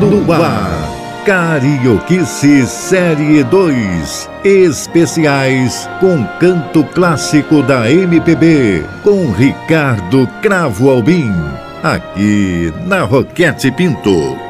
No ar, Carioquice Série 2. Especiais com canto clássico da MPB, com Ricardo Cravo Albim aqui na Roquete Pinto.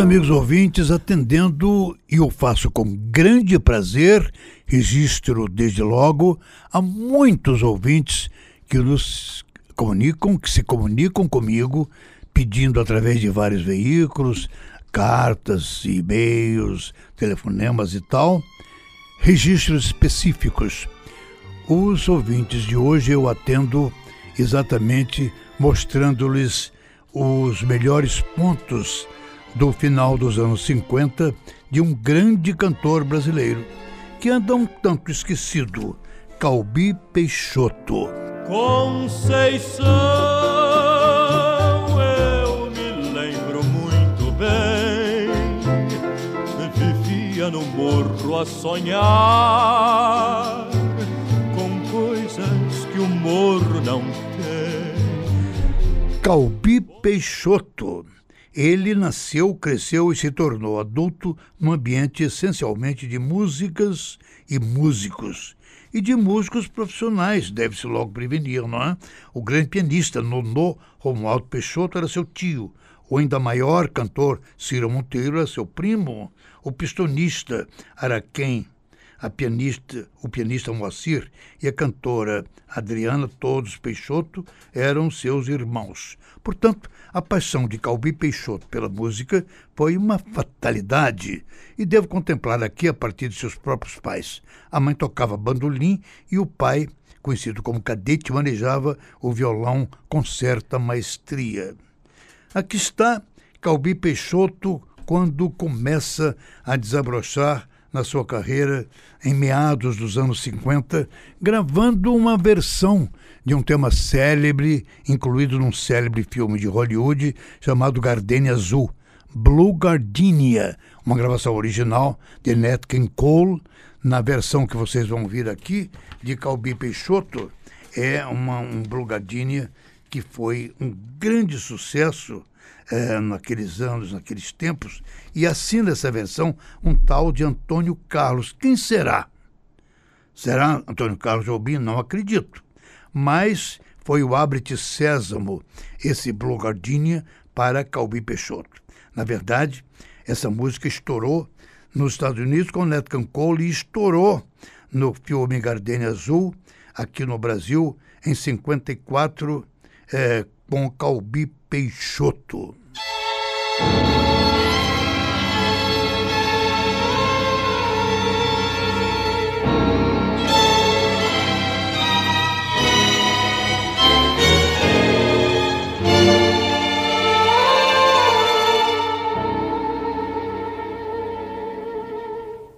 Amigos ouvintes, atendendo, e eu faço com grande prazer, registro desde logo a muitos ouvintes que nos comunicam, que se comunicam comigo, pedindo através de vários veículos, cartas, e-mails, telefonemas e tal, registros específicos. Os ouvintes de hoje eu atendo exatamente mostrando-lhes os melhores pontos do final dos anos 50 de um grande cantor brasileiro que anda um tanto esquecido, Calbi Peixoto. Conceição, eu me lembro muito bem, vivia no morro a sonhar que o morro não tem. Calbi Peixoto. Ele nasceu, cresceu e se tornou adulto num ambiente essencialmente de músicas e músicos. E de músicos profissionais, deve-se logo prevenir, não é? O grande pianista Nonô Romualdo Peixoto era seu tio. O ainda maior cantor Ciro Monteiro era seu primo. O pistonista Araquém a pianista, o pianista Moacir e a cantora Adriana, todos Peixoto, eram seus irmãos. Portanto, a paixão de Calbi Peixoto pela música foi uma fatalidade e devo contemplar aqui a partir de seus próprios pais. A mãe tocava bandolim e o pai, conhecido como cadete, manejava o violão com certa maestria. Aqui está Calbi Peixoto quando começa a desabrochar na sua carreira em meados dos anos 50, gravando uma versão de um tema célebre, incluído num célebre filme de Hollywood chamado Gardenia Azul, Blue Gardenia, uma gravação original de Nat King Cole, na versão que vocês vão ouvir aqui, de Calbi Peixoto, é uma, um Blue Gardenia que foi um grande sucesso é, naqueles anos, naqueles tempos, e assina essa versão um tal de Antônio Carlos. Quem será? Será Antônio Carlos Jobim? Não acredito. Mas foi o Abre-te Sésamo, esse Blue Gardenia, para Calbi Peixoto. Na verdade, essa música estourou nos Estados Unidos com Nat King Cole e estourou no filme Gardenia Azul, aqui no Brasil, em 54, é, com Calbi Peixoto.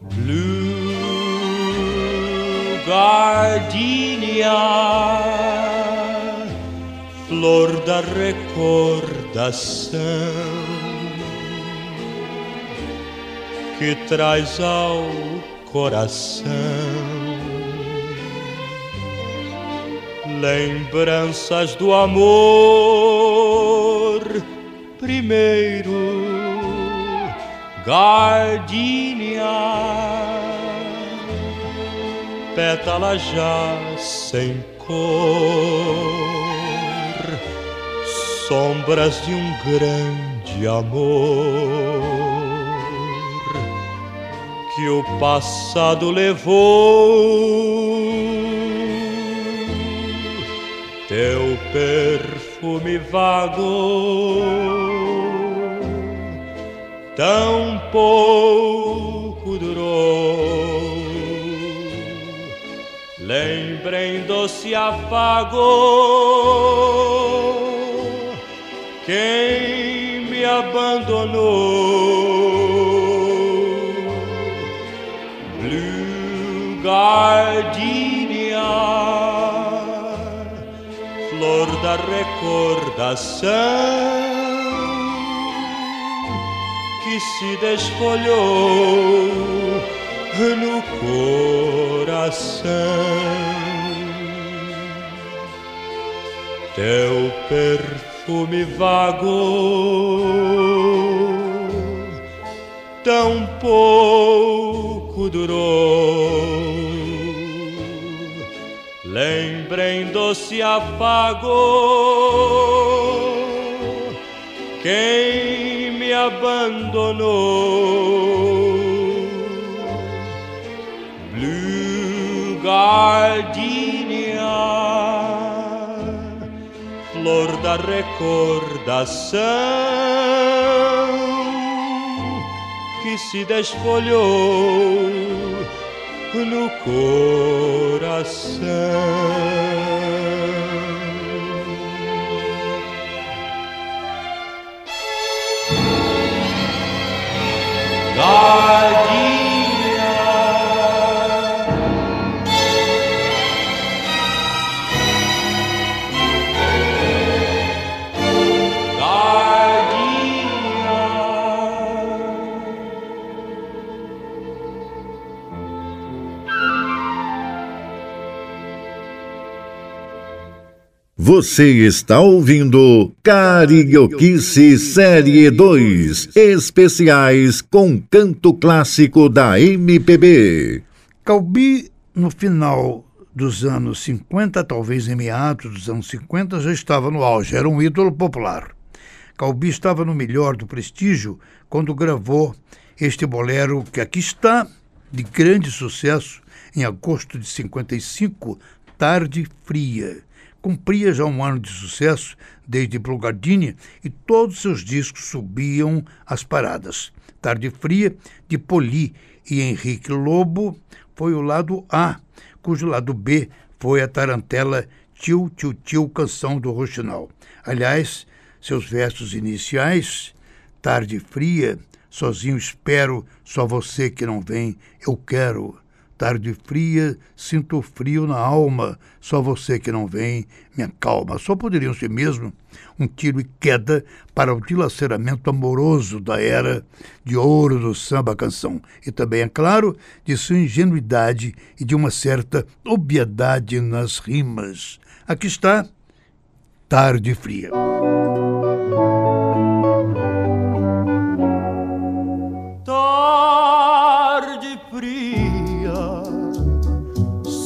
Blue Gardenia da recordação que traz ao coração lembranças do amor primeiro, gardenia, pétala já sem cor sombras de um grande amor que o passado levou. Teu perfume vago, tão pouco durou. Lembrem doce afago quem me abandonou. Blue Gardenia, flor da recordação que se desfolhou no coração. Teu perfume vago, tão pouco durou lembrem doce afago quem me abandonou. Blue Gardenia, flor da recordação que se desfolhou no coração. Você está ouvindo Carioquice Série 2, especiais com canto clássico da MPB. Calbi, no final dos anos 50, talvez em meados dos anos 50, já estava no auge, era um ídolo popular. Calbi estava no melhor do prestígio quando gravou este bolero que aqui está, de grande sucesso, em agosto de 55, Tarde Fria cumpria já um ano de sucesso desde Blue Gardenia e todos seus discos subiam as paradas. Tarde Fria, de Poli e Henrique Lobo, foi o lado A, cujo lado B foi a tarantela Tio Tio Tio Canção do Roxinol. Aliás, seus versos iniciais, Tarde Fria, Sozinho espero, só você que não vem, eu quero tarde fria, sinto frio na alma, só você que não vem me acalma. Só poderiam ser mesmo um tiro e queda para o dilaceramento amoroso da era de ouro do samba-canção. E também, é claro, de sua ingenuidade e de uma certa obviedade nas rimas. Aqui está Tarde Fria.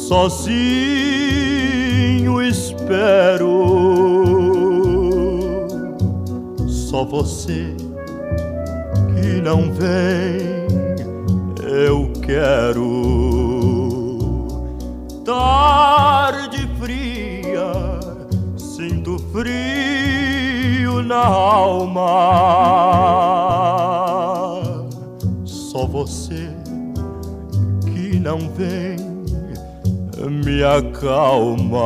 Sozinho espero. Só você que não vem, eu quero. Tarde fria, sinto frio na alma. Só você que não vem me acalma.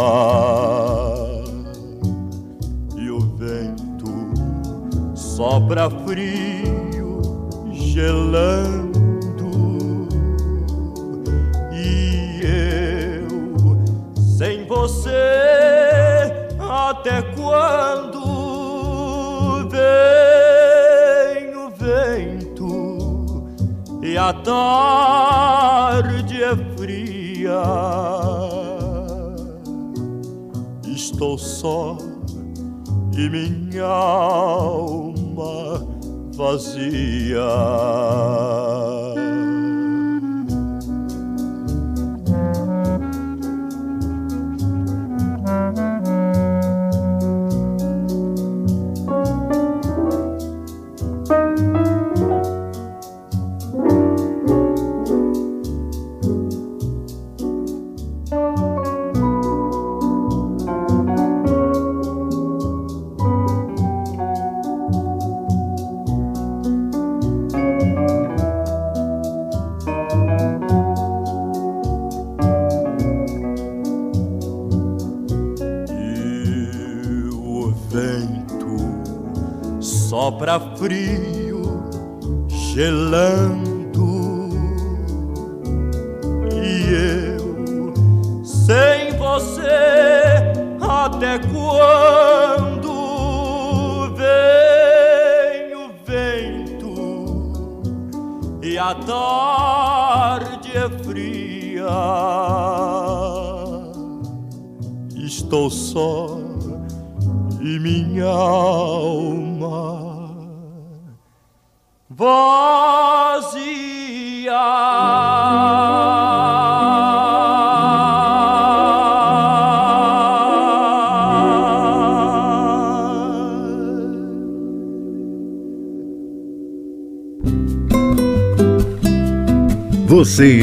E o vento sopra frio, gelando. E eu sem você até quando? Vem o vento e a tarde é fria estou só e minha alma vazia.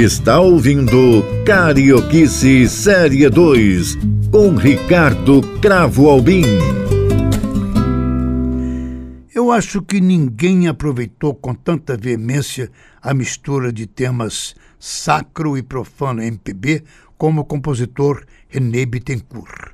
Está ouvindo Carioquice Série 2 com Ricardo Cravo Albim. Eu acho que ninguém aproveitou com tanta veemência a mistura de temas sacro e profano MPB como o compositor René Bittencourt.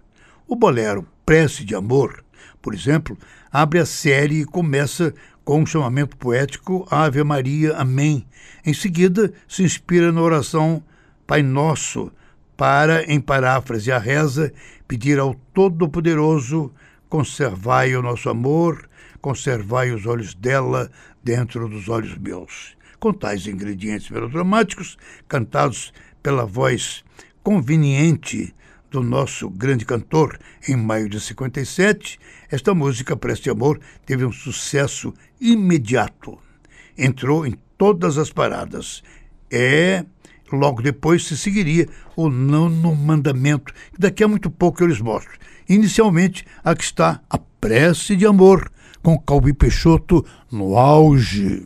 O bolero Prece de Amor, por exemplo, abre a série e começa com um chamamento poético Ave Maria, Amém. Em seguida, se inspira na oração Pai Nosso, para, em paráfrase a reza, pedir ao Todo-Poderoso: conservai o nosso amor, conservai os olhos dela dentro dos olhos meus. Com tais ingredientes melodramáticos, cantados pela voz conveniente do nosso grande cantor em maio de 57, esta música, Preste Amor, teve um sucesso imediato. Entrou em todas as paradas. É. Logo depois se seguiria o nono mandamento, que daqui a muito pouco eu lhes mostro. Inicialmente, aqui está a prece de amor, com Calbi Peixoto no auge.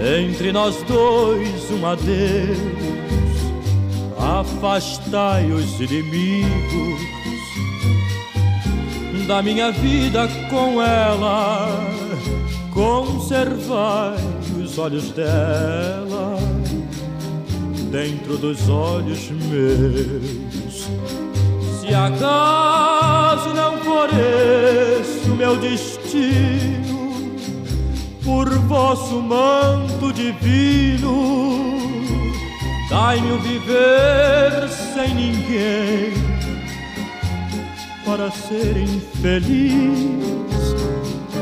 entre nós dois um adeus, afastai os inimigos da minha vida com ela, conservai os olhos dela dentro dos olhos meus. Se acaso não for esse o meu destino, por vosso manto divino, dai-me o viver sem ninguém para ser infeliz.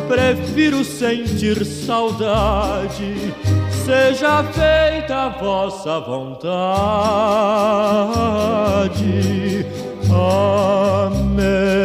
Prefiro sentir saudade seja feita a vossa vontade. Amém.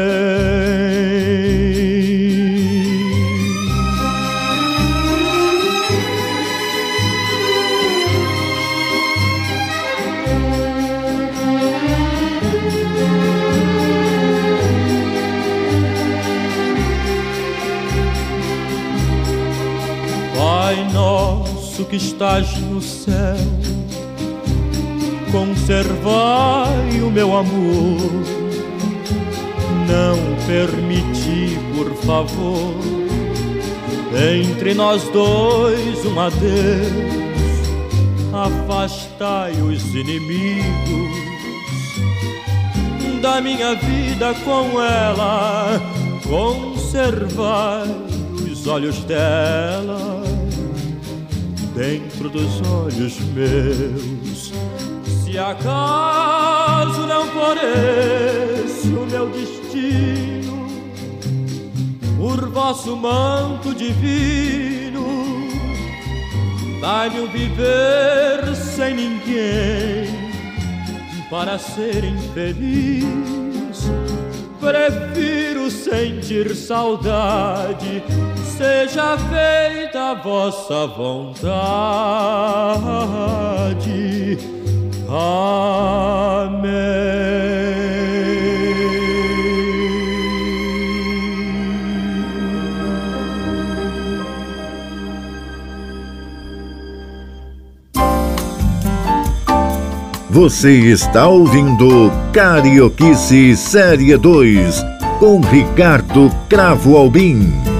Que estás no céu, conservai o meu amor, não permiti, por favor, entre nós dois um adeus, afastai os inimigos da minha vida com ela, conservai os olhos dela dentro dos olhos meus. Se acaso não for esse o meu destino, por vosso manto divino, dai-me um viver sem ninguém para ser infeliz. Prefiro sentir saudade seja feita a vossa vontade. Amém. Você está ouvindo Carioquice Série 2 com Ricardo Cravo Albim.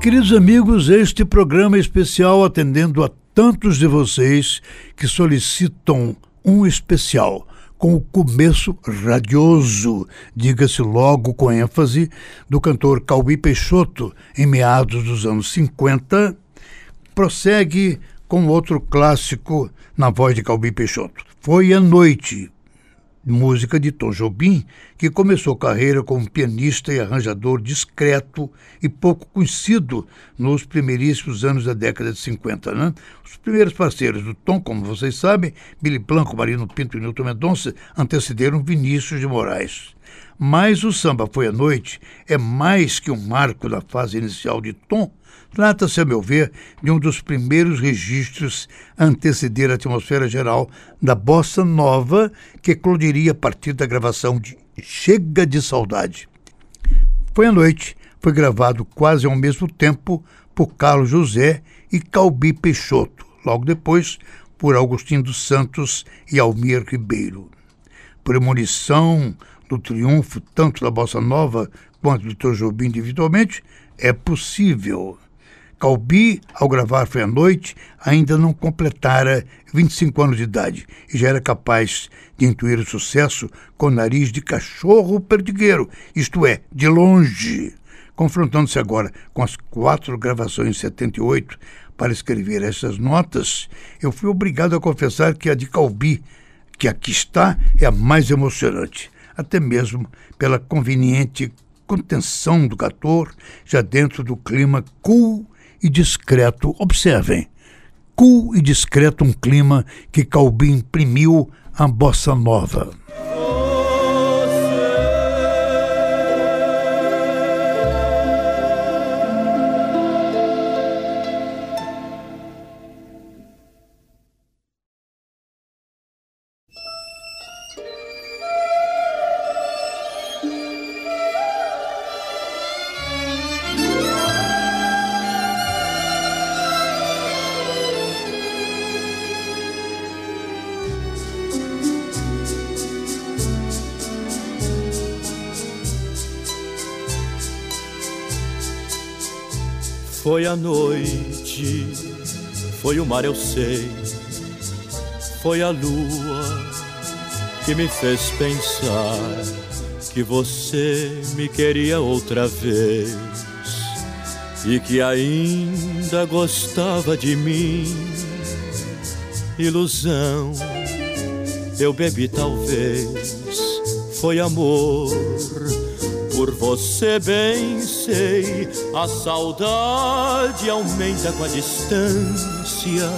Queridos amigos, este programa é especial atendendo a tantos de vocês que solicitam um especial com o começo radioso, diga-se logo com ênfase, do cantor Calbi Peixoto, em meados dos anos 50, prossegue com outro clássico na voz de Calbi Peixoto. Foi a noite, música de Tom Jobim, que começou carreira como pianista e arranjador discreto e pouco conhecido nos primeiríssimos anos da década de 50. Né? Os primeiros parceiros do Tom, como vocês sabem, Billy Blanco, Marino Pinto e Nilton Mendonça, antecederam Vinícius de Moraes. Mas o Samba Foi à Noite é mais que um marco da fase inicial de Tom, Trata-se, a meu ver, de um dos primeiros registros a anteceder a atmosfera geral da bossa nova que eclodiria a partir da gravação de Chega de Saudade. Foi à noite, foi gravado quase ao mesmo tempo por Carlos José e Calbi Peixoto, logo depois por Agostinho dos Santos e Almir Ribeiro. Premonição do triunfo tanto da bossa nova quanto do Tom Jobim individualmente é possível. Calbi, ao gravar Foi à Noite, ainda não completara 25 anos de idade e já era capaz de intuir o sucesso com o nariz de cachorro perdigueiro, isto é, de longe. Confrontando-se agora com as quatro gravações em 78 para escrever essas notas, eu fui obrigado a confessar que a de Calbi, que aqui está, é a mais emocionante, até mesmo pela conveniente contenção do cantor, já dentro do clima cool e discreto. Observem, cool e discreto um clima que Calbi imprimiu à bossa nova. A noite, foi o mar, eu sei. Foi a lua que me fez pensar que você me queria outra vez e que ainda gostava de mim. Ilusão, eu bebi talvez, foi amor por você bem sei, a saudade aumenta com a distância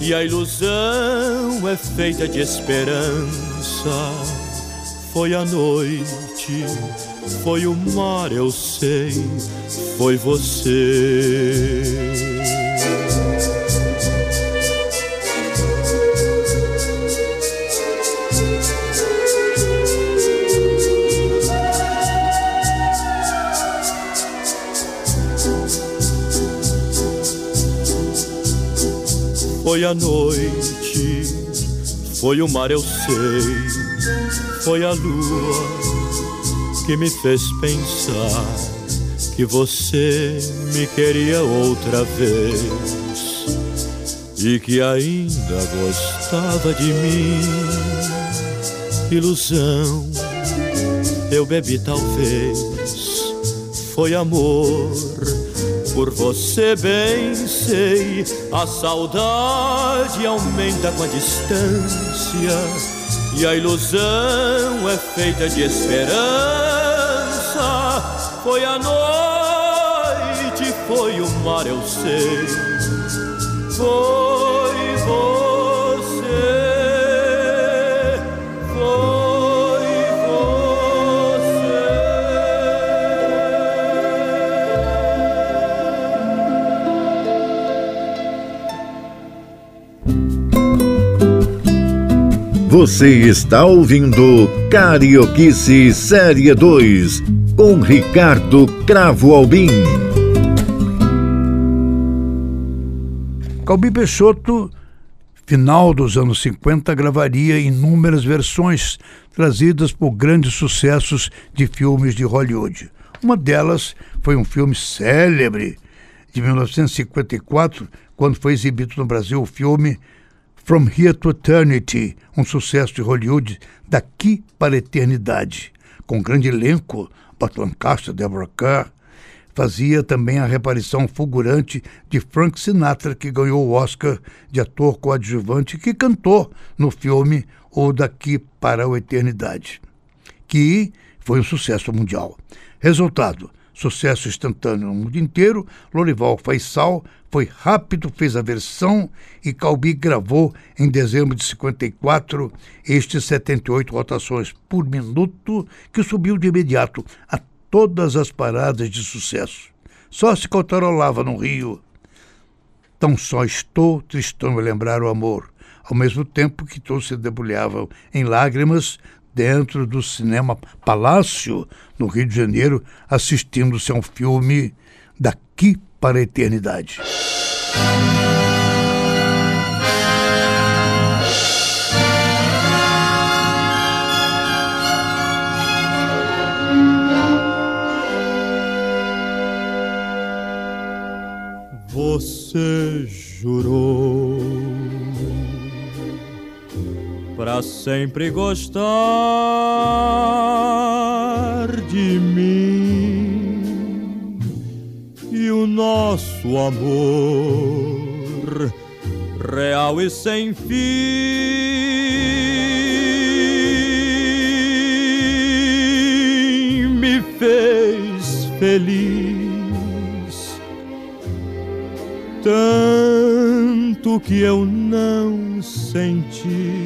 e a ilusão é feita de esperança. Foi a noite, foi o mar, eu sei, foi você. Foi a noite, foi o mar, eu sei, foi a lua que me fez pensar que você me queria outra vez. E que ainda gostava de mim. Ilusão, eu bebi talvez, foi amor por você bem sei, a saudade aumenta com a distância e a ilusão é feita de esperança. Foi a noite, foi o mar, eu sei. Foi Você está ouvindo Carioquice Série 2 com Ricardo Cravo Albim. Calbi Peixoto, final dos anos 50, gravaria inúmeras versões trazidas por grandes sucessos de filmes de Hollywood. Uma delas foi um filme célebre de 1954, quando foi exibido no Brasil o filme From Here to Eternity, um sucesso de Hollywood daqui para a eternidade. Com grande elenco, Burt Lancaster, Deborah Kerr, fazia também a reaparição fulgurante de Frank Sinatra, que ganhou o Oscar de ator coadjuvante, que cantou no filme O Daqui para a Eternidade, que foi um sucesso mundial. Resultado: sucesso instantâneo no mundo inteiro, Lorival Faisal foi rápido, fez a versão e Calbi gravou em dezembro de 54 estes 78 rotações por minuto, que subiu de imediato a todas as paradas de sucesso. Só se cantarolava no Rio. Tão só estou tristão a lembrar o amor, ao mesmo tempo que todos se debulhavam em lágrimas dentro do cinema Palácio, no Rio de Janeiro, assistindo-se a um filme daqui para a eternidade. Você jurou para sempre gostar de mim. E o nosso amor real e sem fim me fez feliz. Tanto que eu não senti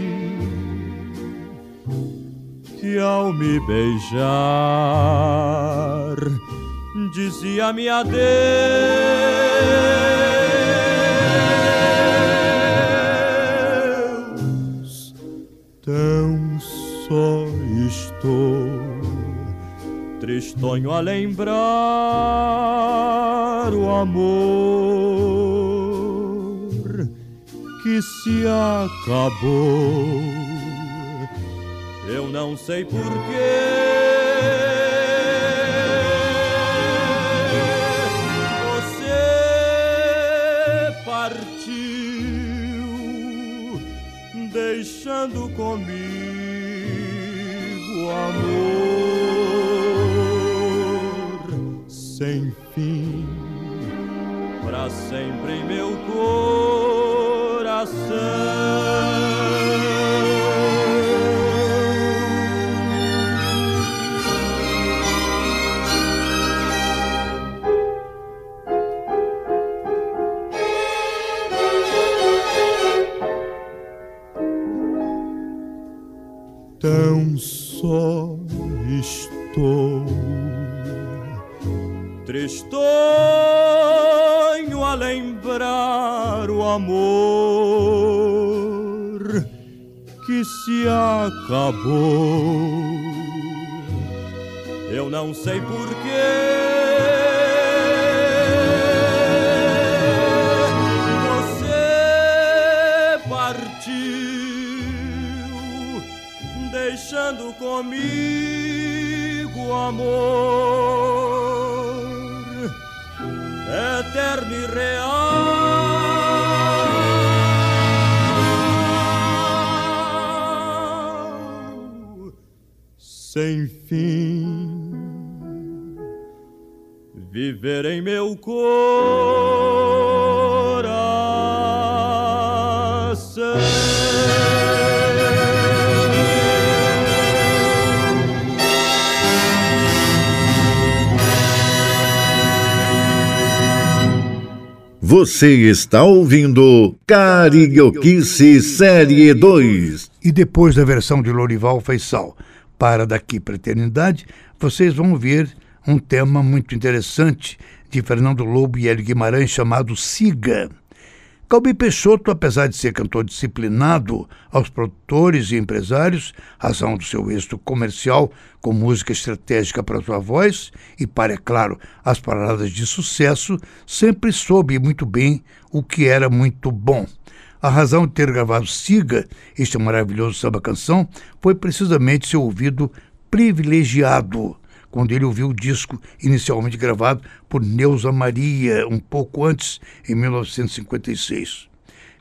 que ao me beijar dizia-me adeus. Tão só estou tristonho a lembrar o amor que se acabou. Não sei porquê. Você partiu, deixando comigo amor sem fim, para sempre em meu coração. Tristonho a lembrar o amor que se acabou. Eu não sei porquê você partiu deixando comigo amor eterno e real, sem fim, viver em meu coração. Você está ouvindo Carioquice Série 2. E depois da versão de Lorival Faisal para Daqui para a Eternidade, vocês vão ver um tema muito interessante de Fernando Lobo e Hélio Guimarães chamado Siga. Calbi Peixoto, apesar de ser cantor disciplinado aos produtores e empresários, razão do seu êxito comercial com música estratégica para sua voz e para, é claro, as paradas de sucesso, sempre soube muito bem o que era muito bom. A razão de ter gravado Siga, este maravilhoso samba-canção, foi precisamente seu ouvido privilegiado, quando ele ouviu o disco inicialmente gravado por Neuza Maria, um pouco antes, em 1956.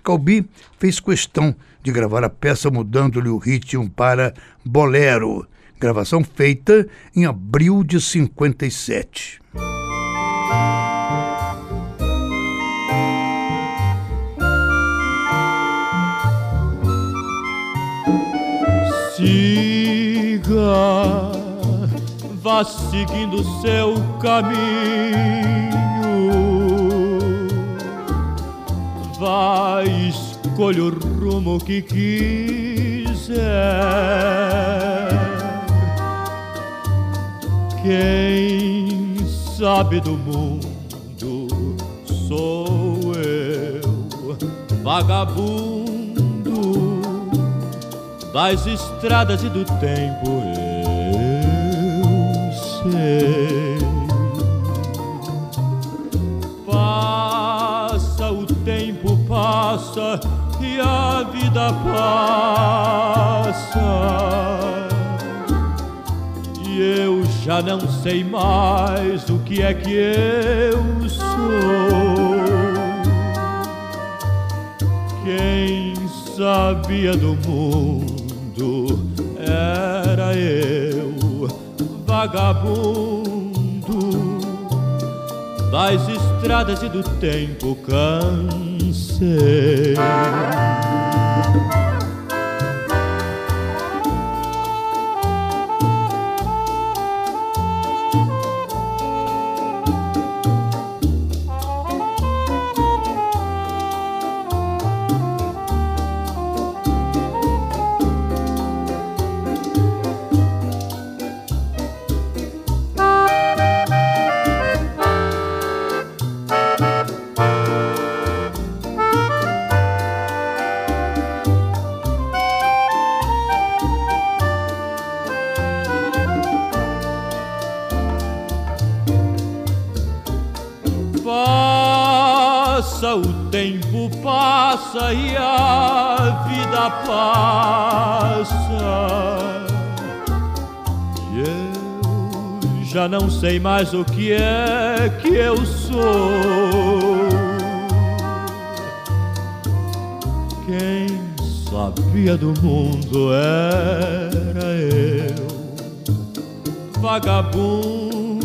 Calbi fez questão de gravar a peça mudando-lhe o ritmo para Bolero, gravação feita em abril de 57. Siga, vá seguindo seu caminho, vá escolha o rumo que quiser. Quem sabe do mundo sou eu, vagabundo das estradas e do tempo eu sei. Passa o tempo, passa e a vida passa. E eu já não sei mais o que é que eu sou. Quem sabia do mundo? era eu, vagabundo das estradas e do tempo cansei. Não sei mais o que é que eu sou. Quem sabia do mundo era eu, vagabundo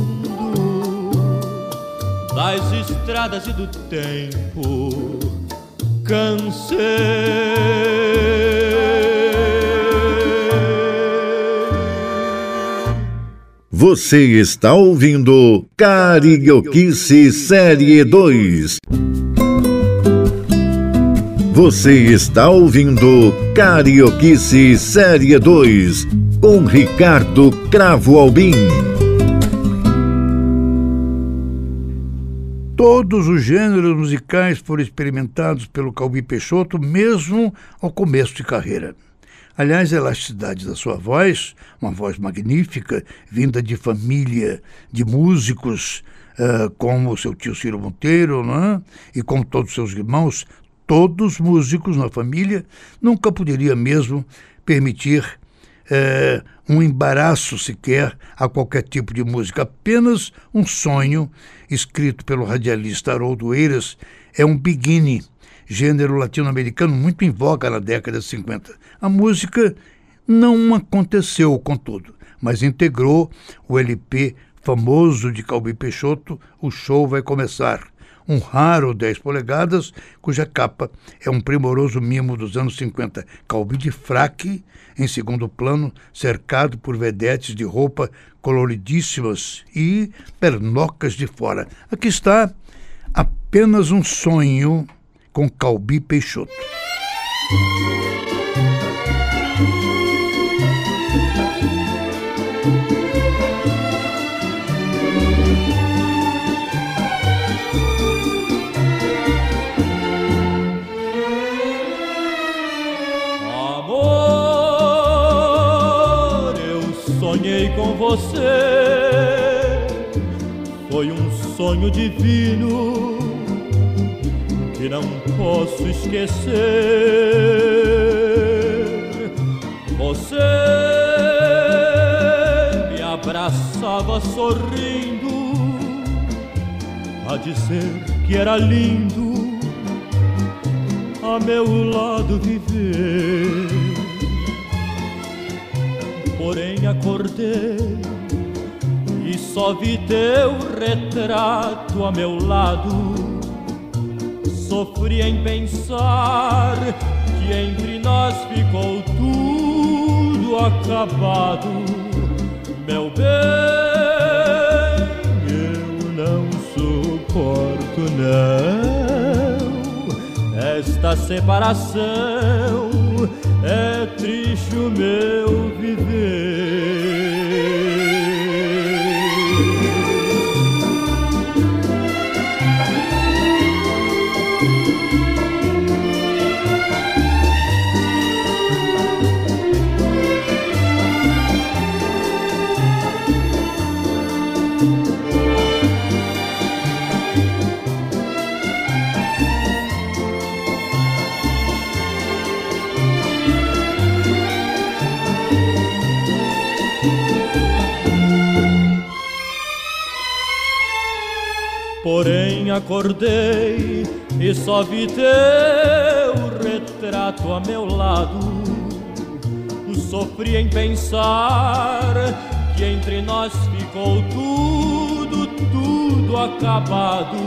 das estradas e do tempo cansei. Você está ouvindo Carioquice Série 2. Você está ouvindo Carioquice Série 2 com Ricardo Cravo Albim. Todos os gêneros musicais foram experimentados pelo Calbi Peixoto, mesmo ao começo de carreira. Aliás, a elasticidade da sua voz, uma voz magnífica, vinda de família de músicos, uh, como seu tio Ciro Monteiro, é? e como todos seus irmãos, todos músicos na família, nunca poderia mesmo permitir uh, um embaraço sequer a qualquer tipo de música, apenas um sonho escrito pelo radialista Haroldo Eiras, é um beginning, gênero latino-americano muito em voga na década de 50. A música não aconteceu, contudo, mas integrou o LP famoso de Calbi Peixoto, O Show Vai Começar, um raro 10 polegadas, cuja capa é um primoroso mimo dos anos 50, Calbi de fraque, em segundo plano, cercado por vedetes de roupa coloridíssimas e pernocas de fora. Aqui está apenas um sonho com Calbi Peixoto. com você foi um sonho divino que não posso esquecer. Você me abraçava sorrindo a dizer que era lindo a meu lado viver. Porém acordei e só vi teu retrato a meu lado. Sofri em pensar que entre nós ficou tudo acabado, meu bem. Eu não suporto não esta separação. É triste o meu viver. Acordei e só vi teu retrato a meu lado. Sofri em pensar que entre nós ficou tudo, tudo acabado.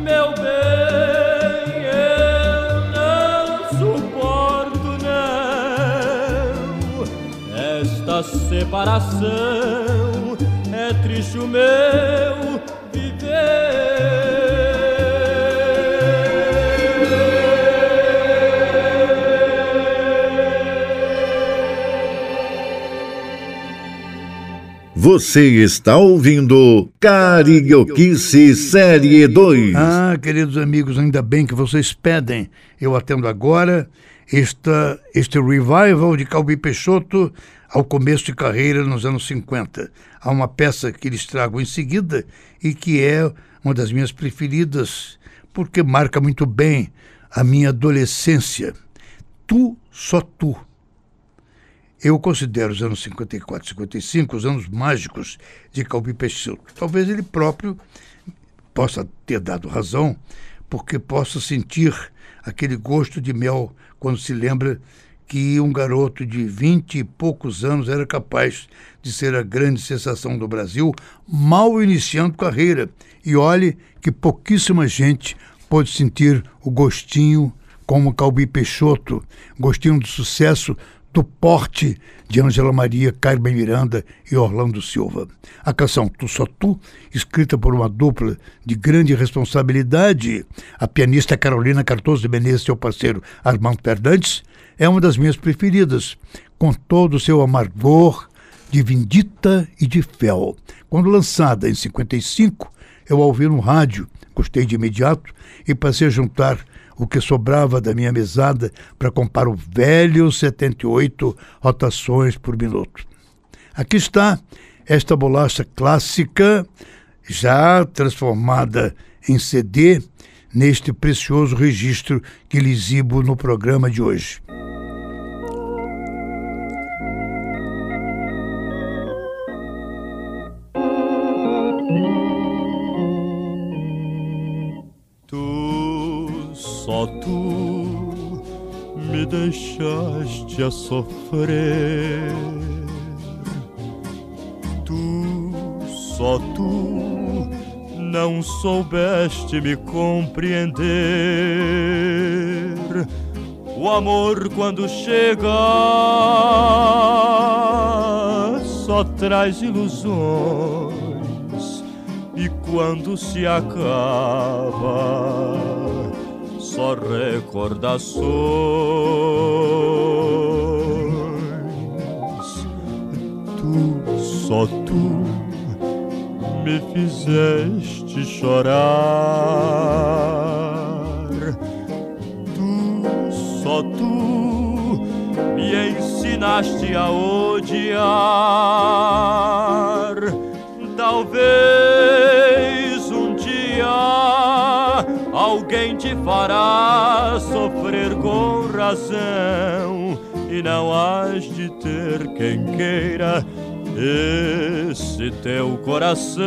Meu bem, eu não suporto não esta separação. É triste o meu você está ouvindo Carioquice Série 2. Ah, queridos amigos, ainda bem que vocês pedem. Eu atendo agora esta, este revival de Calbi Peixoto ao começo de carreira nos anos 50. Há uma peça que eles tragam em seguida e que é uma das minhas preferidas, porque marca muito bem a minha adolescência. Tu, só tu. Eu considero os anos 54 e 55 os anos mágicos de Calbi Peixoto. Talvez ele próprio possa ter dado razão, porque possa sentir aquele gosto de mel quando se lembra que um garoto de vinte e poucos anos era capaz de ser a grande sensação do Brasil, mal iniciando carreira. E olhe que pouquíssima gente pode sentir o gostinho como Calbi Peixoto, gostinho do sucesso do porte de Ângela Maria, Carmen Miranda e Orlando Silva. A canção Tu Só Tu, escrita por uma dupla de grande responsabilidade, a pianista Carolina Cardoso de Menezes e seu parceiro Armando Fernandes, é uma das minhas preferidas, com todo o seu amargor de Vindita e de Fel. Quando lançada em 55, eu a ouvi no rádio, gostei de imediato e passei a juntar o que sobrava da minha mesada para comprar o velho 78 rotações por minuto. Aqui está esta bolacha clássica, já transformada em CD, neste precioso registro que lhe exibo no programa de hoje. Só tu me deixaste a sofrer. Tu, só tu, não soubeste me compreender. O amor, quando chega, só traz ilusões. E quando se acaba, só recordações. Tu, só tu, me fizeste chorar. Tu, só tu, me ensinaste a odiar. Talvez alguém te fará sofrer com razão e não has de ter quem queira esse teu coração.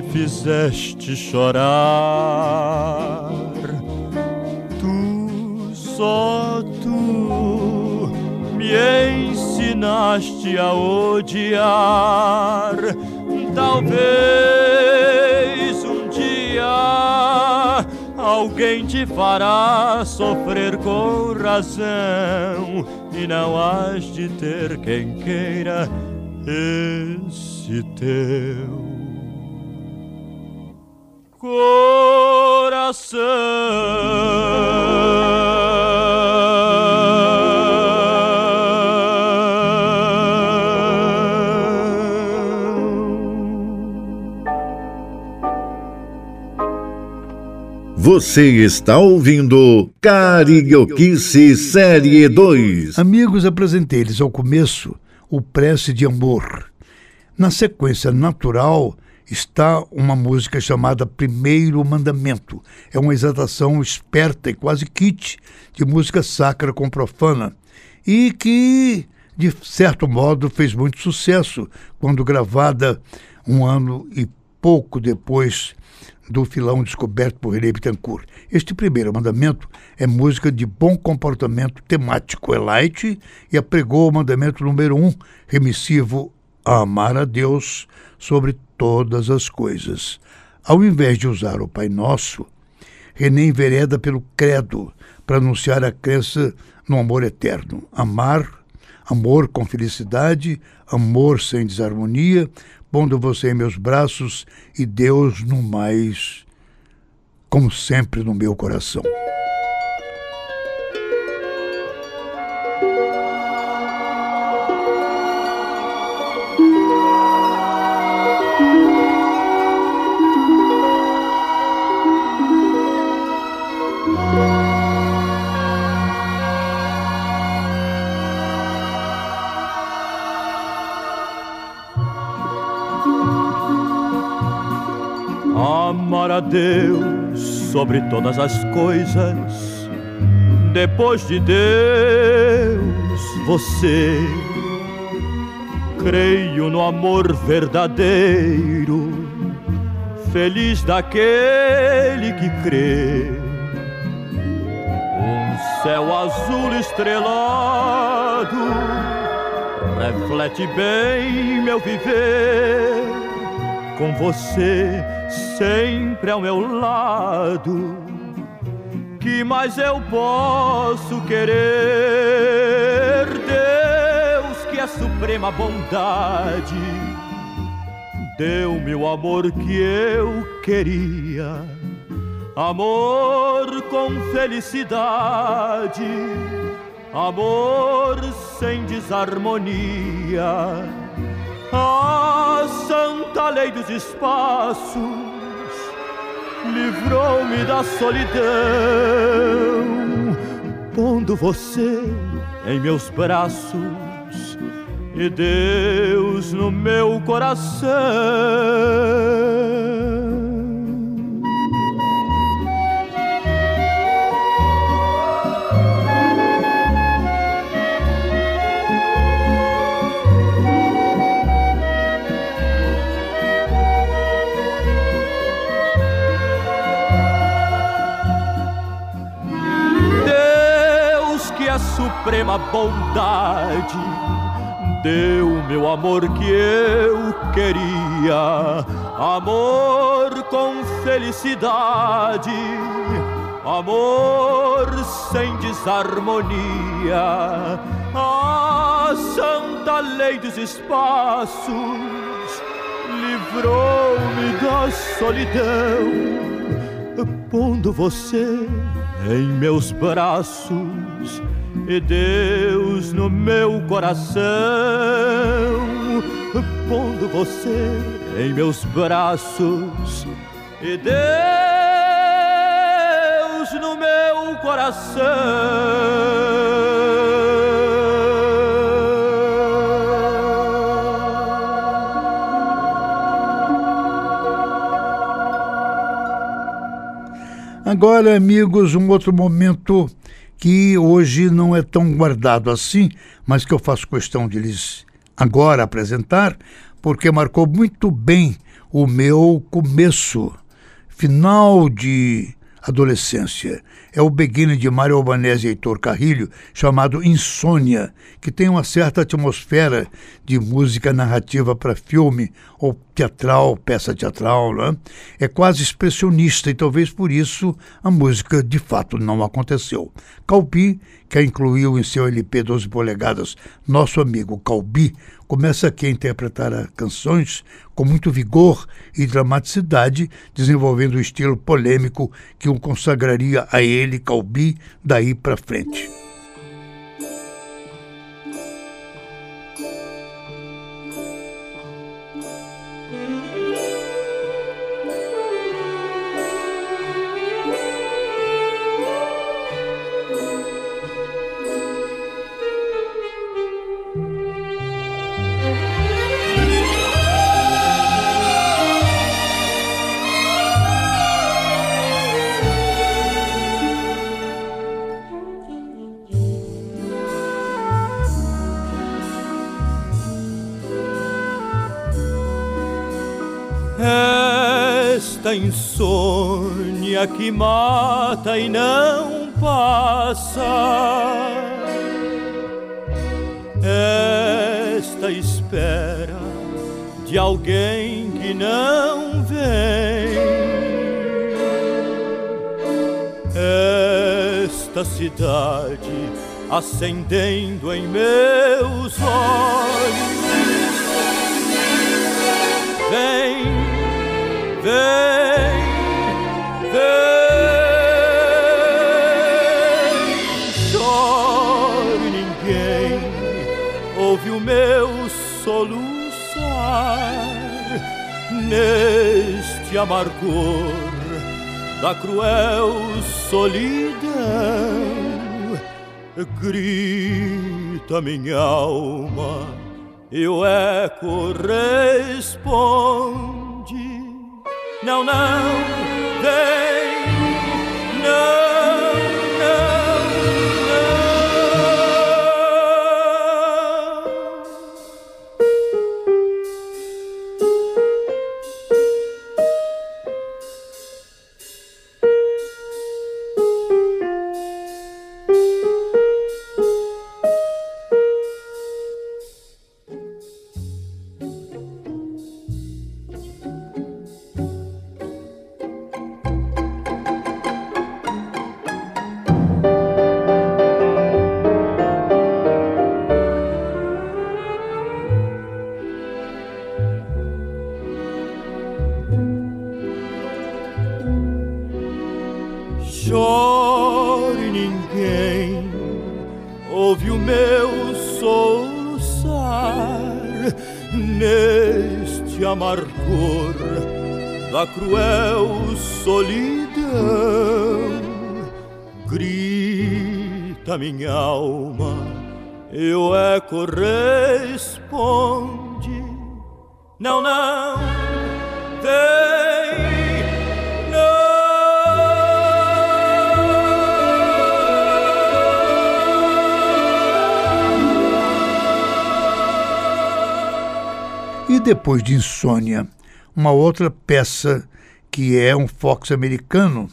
Fizeste chorar. Tu, só tu, me ensinaste a odiar. Talvez um dia alguém te fará sofrer com razão e não has de ter quem queira esse teu. Você está ouvindo Carioquice Série 2. Amigos, apresentei-lhes ao começo o Prece de Amor. Na sequência natural, está uma música chamada Primeiro Mandamento. É uma exaltação esperta e quase kit de música sacra com profana e que, de certo modo, fez muito sucesso quando gravada um ano e pouco depois do filão descoberto por René Bittencourt. Este primeiro mandamento é música de bom comportamento temático, é light e apregou o mandamento número um, remissivo a amar a Deus sobre todas as coisas. Ao invés de usar o Pai Nosso, René envereda pelo credo para anunciar a crença no amor eterno. Amar, amor com felicidade, amor sem desarmonia, pondo você em meus braços e Deus no mais, como sempre no meu coração. Sobre todas as coisas. Depois de Deus, você. Creio no amor verdadeiro, feliz daquele que crê. Um céu azul estrelado reflete bem meu viver com você sempre ao meu lado. Que mais eu posso querer? Deus, que é suprema bondade, deu-me o amor que eu queria. Amor com felicidade, amor sem desarmonia a santa lei dos espaços livrou-me da solidão, pondo você em meus braços e Deus no meu coração. Suprema bondade. Deu meu amor que eu queria, amor com felicidade, amor sem desarmonia, a santa lei dos espaços livrou-me da solidão, pondo você em meus braços e Deus no meu coração, pondo você em meus braços e Deus no meu coração. Agora, amigos, um outro momento que hoje não é tão guardado assim, mas que eu faço questão de lhes agora apresentar, porque marcou muito bem o meu começo, final de adolescência. É o beginning de Mário Albanese e Heitor Carrilho, chamado Insônia, que tem uma certa atmosfera de música narrativa para filme ou teatral, peça teatral, né? é quase expressionista e talvez por isso a música de fato não aconteceu. Calbi, que incluiu em seu LP 12 polegadas, nosso amigo Calbi, começa aqui a interpretar canções com muito vigor e dramaticidade, desenvolvendo o estilo polêmico que o consagraria a ele, Calbi, daí para frente. Esta insônia que mata e não passa. Esta espera de alguém que não vem. Esta cidade acendendo em meus olhos. Vem, vem, vem. Chore ninguém, ouve o meu soluçar neste amargor da cruel solidão. Grita minha alma e o eco responde: Não, não, vem, não, cruel solidão. Grita minha alma, e o eco responde: Não, não, vem. E depois de Insônia, uma outra peça que é um fox americano,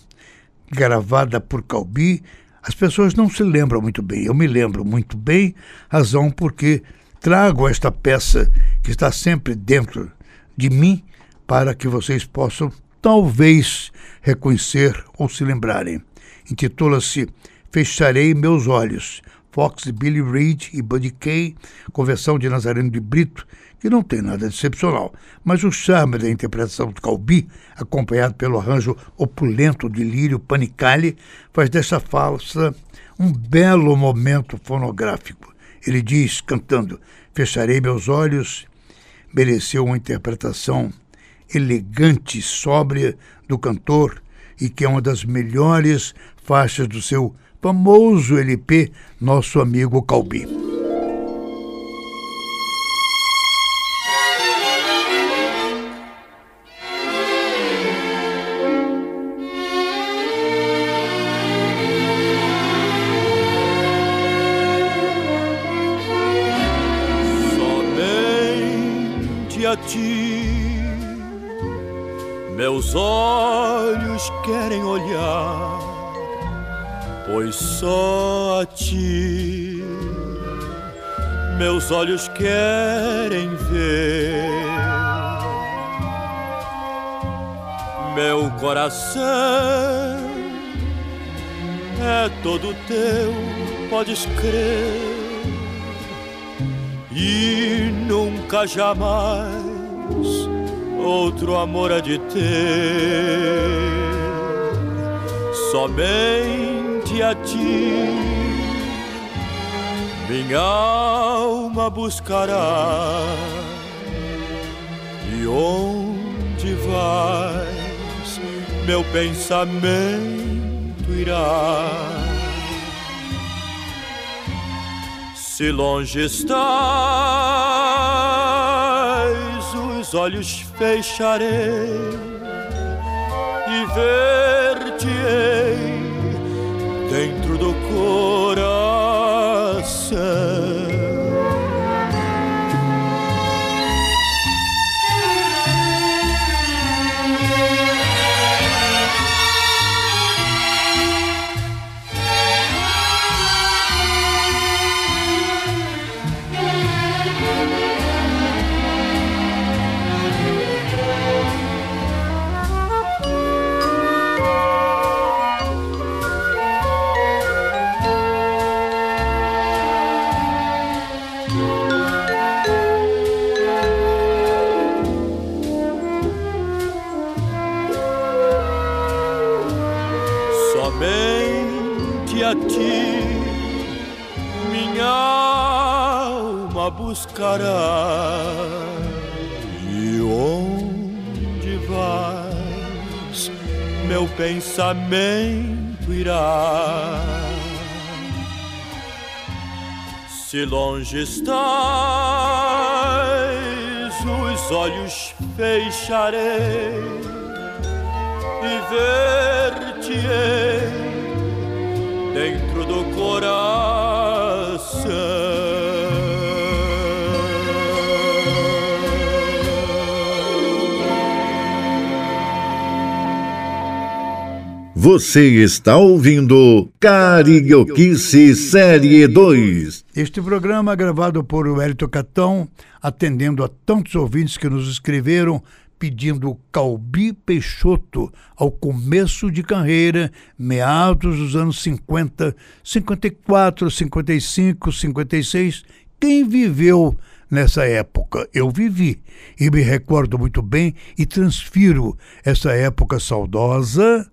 gravada por Calbi, as pessoas não se lembram muito bem. Eu me lembro muito bem, razão porque trago esta peça que está sempre dentro de mim para que vocês possam talvez reconhecer ou se lembrarem. Intitula-se Fecharei Meus Olhos. Fox, Billy Reed e Buddy Kay, com versão de Nazareno de Brito, que não tem nada de excepcional. Mas o charme da interpretação do Calbi, acompanhado pelo arranjo opulento de Lírio Panicali, faz dessa falsa um belo momento fonográfico. Ele diz, cantando: Fecharei meus olhos, mereceu uma interpretação elegante, sóbria do cantor e que é uma das melhores faixas do seu famoso LP, nosso amigo Calbi. Olhos querem ver. Meu coração é todo teu, podes crer, e nunca jamais outro amor há de ter. Somente a ti, minha alma buscará. E onde vais, meu pensamento irá. Se longe estás, os olhos fecharei e ver-te-ei dentro do coração. Pensamento irá. Se longe estás, os olhos fecharei e ver-te-ei dentro do coração. Você está ouvindo Carioquice Série 2. Este programa é gravado por Wellington Catão, atendendo a tantos ouvintes que nos escreveram pedindo Calbi Peixoto ao começo de carreira, meados dos anos 50, 54, 55, 56. Quem viveu nessa época? Eu vivi e me recordo muito bem e transfiro essa época saudosa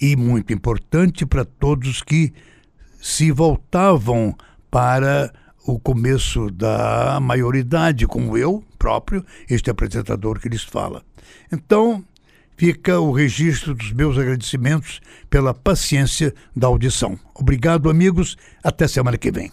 e muito importante para todos que se voltavam para o começo da maioridade, como eu próprio, este apresentador que lhes fala. Então, fica o registro dos meus agradecimentos pela paciência da audição. Obrigado, amigos. Até semana que vem.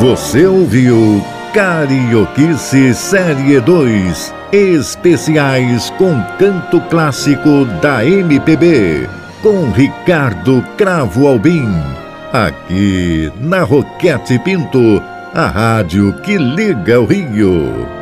Você ouviu Carioquice Série 2 Especiais com canto clássico da MPB com Ricardo Cravo Albim. Aqui na Roquete Pinto, a rádio que liga o Rio.